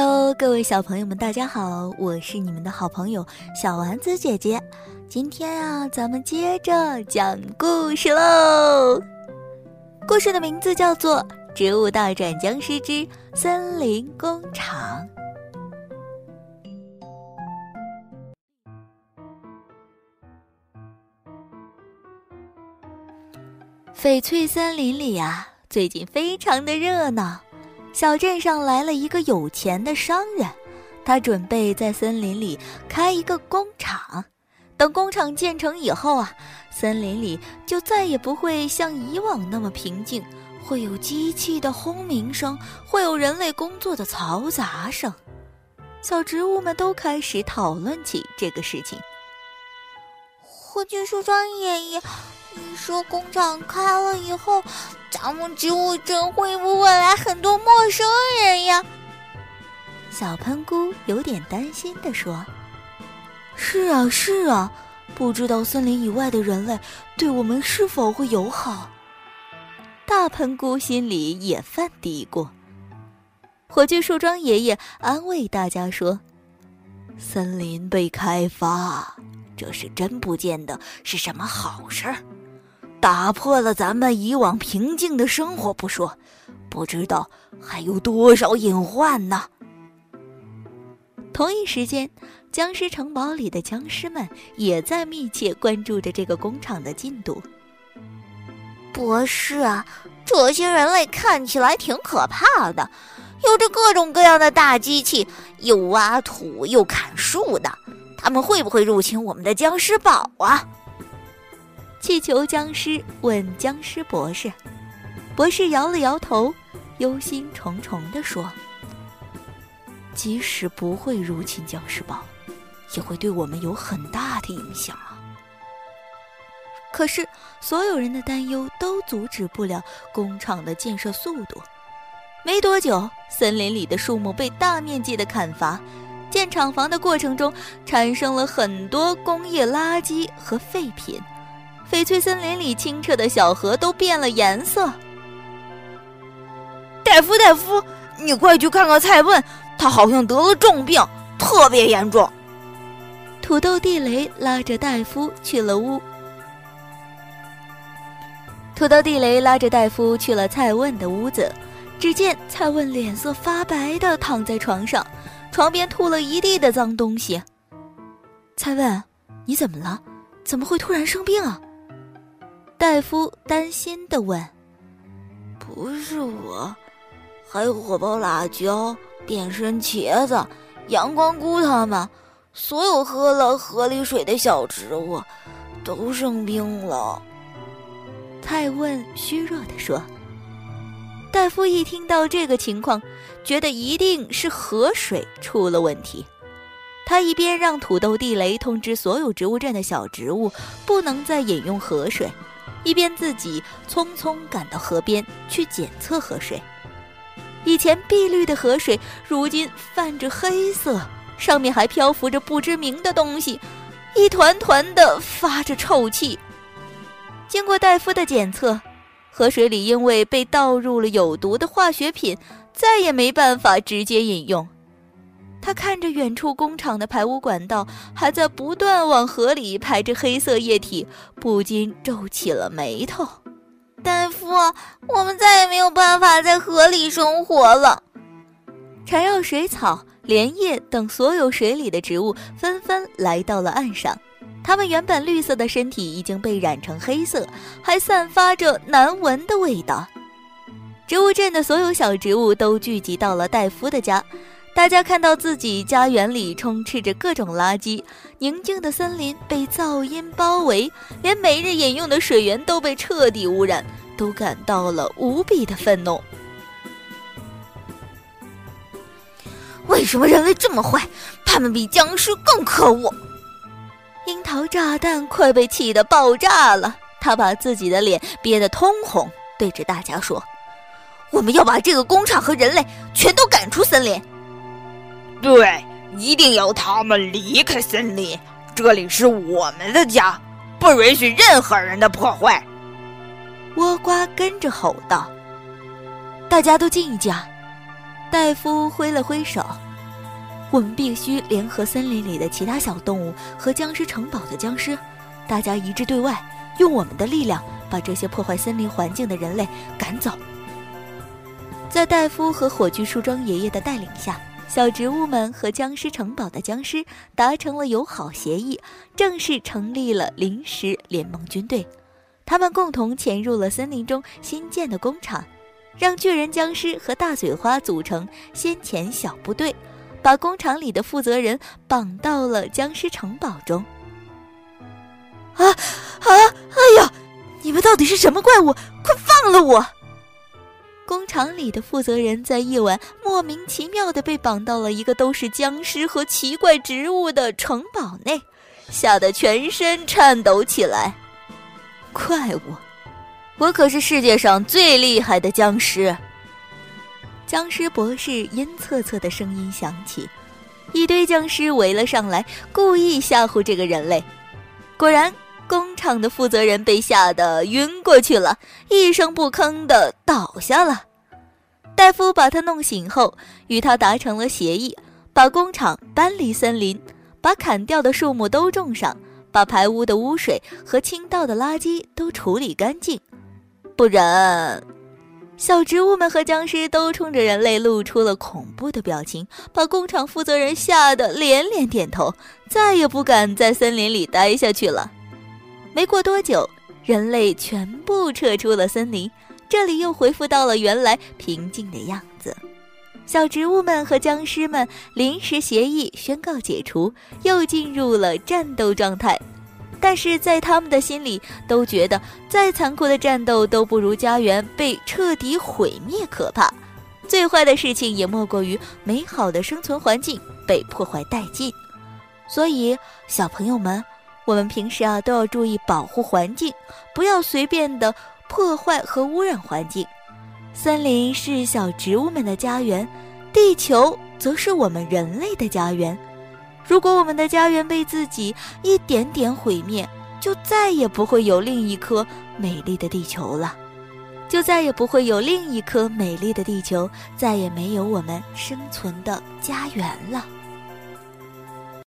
Hello，各位小朋友们，大家好，我是你们的好朋友小丸子姐姐。今天啊，咱们接着讲故事喽。故事的名字叫做《植物大战僵尸之森林工厂》。翡翠森林里呀，最近非常的热闹。小镇上来了一个有钱的商人，他准备在森林里开一个工厂。等工厂建成以后啊，森林里就再也不会像以往那么平静，会有机器的轰鸣声，会有人类工作的嘈杂声。小植物们都开始讨论起这个事情。火炬树桩爷爷。你说工厂开了以后，咱们植物镇会不会来很多陌生人呀？小喷菇有点担心地说：“是啊，是啊，不知道森林以外的人类对我们是否会友好。”大喷菇心里也犯嘀咕。火炬树桩爷爷安慰大家说：“森林被开发，这是真不见得是什么好事儿。”打破了咱们以往平静的生活不说，不知道还有多少隐患呢。同一时间，僵尸城堡里的僵尸们也在密切关注着这个工厂的进度。博士啊，这些人类看起来挺可怕的，有着各种各样的大机器，又挖土又砍树的，他们会不会入侵我们的僵尸堡啊？气球僵尸问僵尸博士：“博士摇了摇头，忧心忡忡地说：‘即使不会入侵僵尸堡，也会对我们有很大的影响啊。’可是，所有人的担忧都阻止不了工厂的建设速度。没多久，森林里的树木被大面积的砍伐，建厂房的过程中产生了很多工业垃圾和废品。”翡翠森林里清澈的小河都变了颜色。戴夫，戴夫，你快去看看蔡问，他好像得了重病，特别严重。土豆地雷拉着戴夫去了屋。土豆地雷拉着戴夫去了蔡问的屋子，只见蔡问脸色发白的躺在床上，床边吐了一地的脏东西。蔡问，你怎么了？怎么会突然生病啊？大夫担心的问：“不是我，还有火爆辣椒、变身茄子、阳光菇他们，所有喝了河里水的小植物都生病了。”蔡问虚弱的说。大夫一听到这个情况，觉得一定是河水出了问题。他一边让土豆地雷通知所有植物镇的小植物，不能再饮用河水。一边自己匆匆赶到河边去检测河水，以前碧绿的河水如今泛着黑色，上面还漂浮着不知名的东西，一团团的发着臭气。经过大夫的检测，河水里因为被倒入了有毒的化学品，再也没办法直接饮用。他看着远处工厂的排污管道还在不断往河里排着黑色液体，不禁皱起了眉头。大夫，我们再也没有办法在河里生活了。缠绕水草、莲叶等所有水里的植物纷纷来到了岸上，它们原本绿色的身体已经被染成黑色，还散发着难闻的味道。植物镇的所有小植物都聚集到了戴夫的家。大家看到自己家园里充斥着各种垃圾，宁静的森林被噪音包围，连每日饮用的水源都被彻底污染，都感到了无比的愤怒。为什么人类这么坏？他们比僵尸更可恶！樱桃炸弹快被气得爆炸了，他把自己的脸憋得通红，对着大家说：“我们要把这个工厂和人类全都赶出森林。”对，一定要他们离开森林，这里是我们的家，不允许任何人的破坏。倭瓜跟着吼道：“大家都静一静。”戴夫挥了挥手，我们必须联合森林里的其他小动物和僵尸城堡的僵尸，大家一致对外，用我们的力量把这些破坏森林环境的人类赶走。在戴夫和火炬树桩爷爷的带领下，小植物们和僵尸城堡的僵尸达成了友好协议，正式成立了临时联盟军队。他们共同潜入了森林中新建的工厂，让巨人僵尸和大嘴花组成先遣小部队。把工厂里的负责人绑到了僵尸城堡中。啊啊！哎呀，你们到底是什么怪物？快放了我！工厂里的负责人在夜晚莫名其妙的被绑到了一个都是僵尸和奇怪植物的城堡内，吓得全身颤抖起来。怪物，我可是世界上最厉害的僵尸！僵尸博士阴恻恻的声音响起，一堆僵尸围了上来，故意吓唬这个人类。果然，工厂的负责人被吓得晕过去了，一声不吭的倒下了。戴夫把他弄醒后，与他达成了协议，把工厂搬离森林，把砍掉的树木都种上，把排污的污水和倾倒的垃圾都处理干净，不然。小植物们和僵尸都冲着人类露出了恐怖的表情，把工厂负责人吓得连连点头，再也不敢在森林里待下去了。没过多久，人类全部撤出了森林，这里又恢复到了原来平静的样子。小植物们和僵尸们临时协议宣告解除，又进入了战斗状态。但是在他们的心里，都觉得再残酷的战斗都不如家园被彻底毁灭可怕。最坏的事情也莫过于美好的生存环境被破坏殆尽。所以，小朋友们，我们平时啊都要注意保护环境，不要随便的破坏和污染环境。森林是小植物们的家园，地球则是我们人类的家园。如果我们的家园被自己一点点毁灭，就再也不会有另一颗美丽的地球了，就再也不会有另一颗美丽的地球，再也没有我们生存的家园了。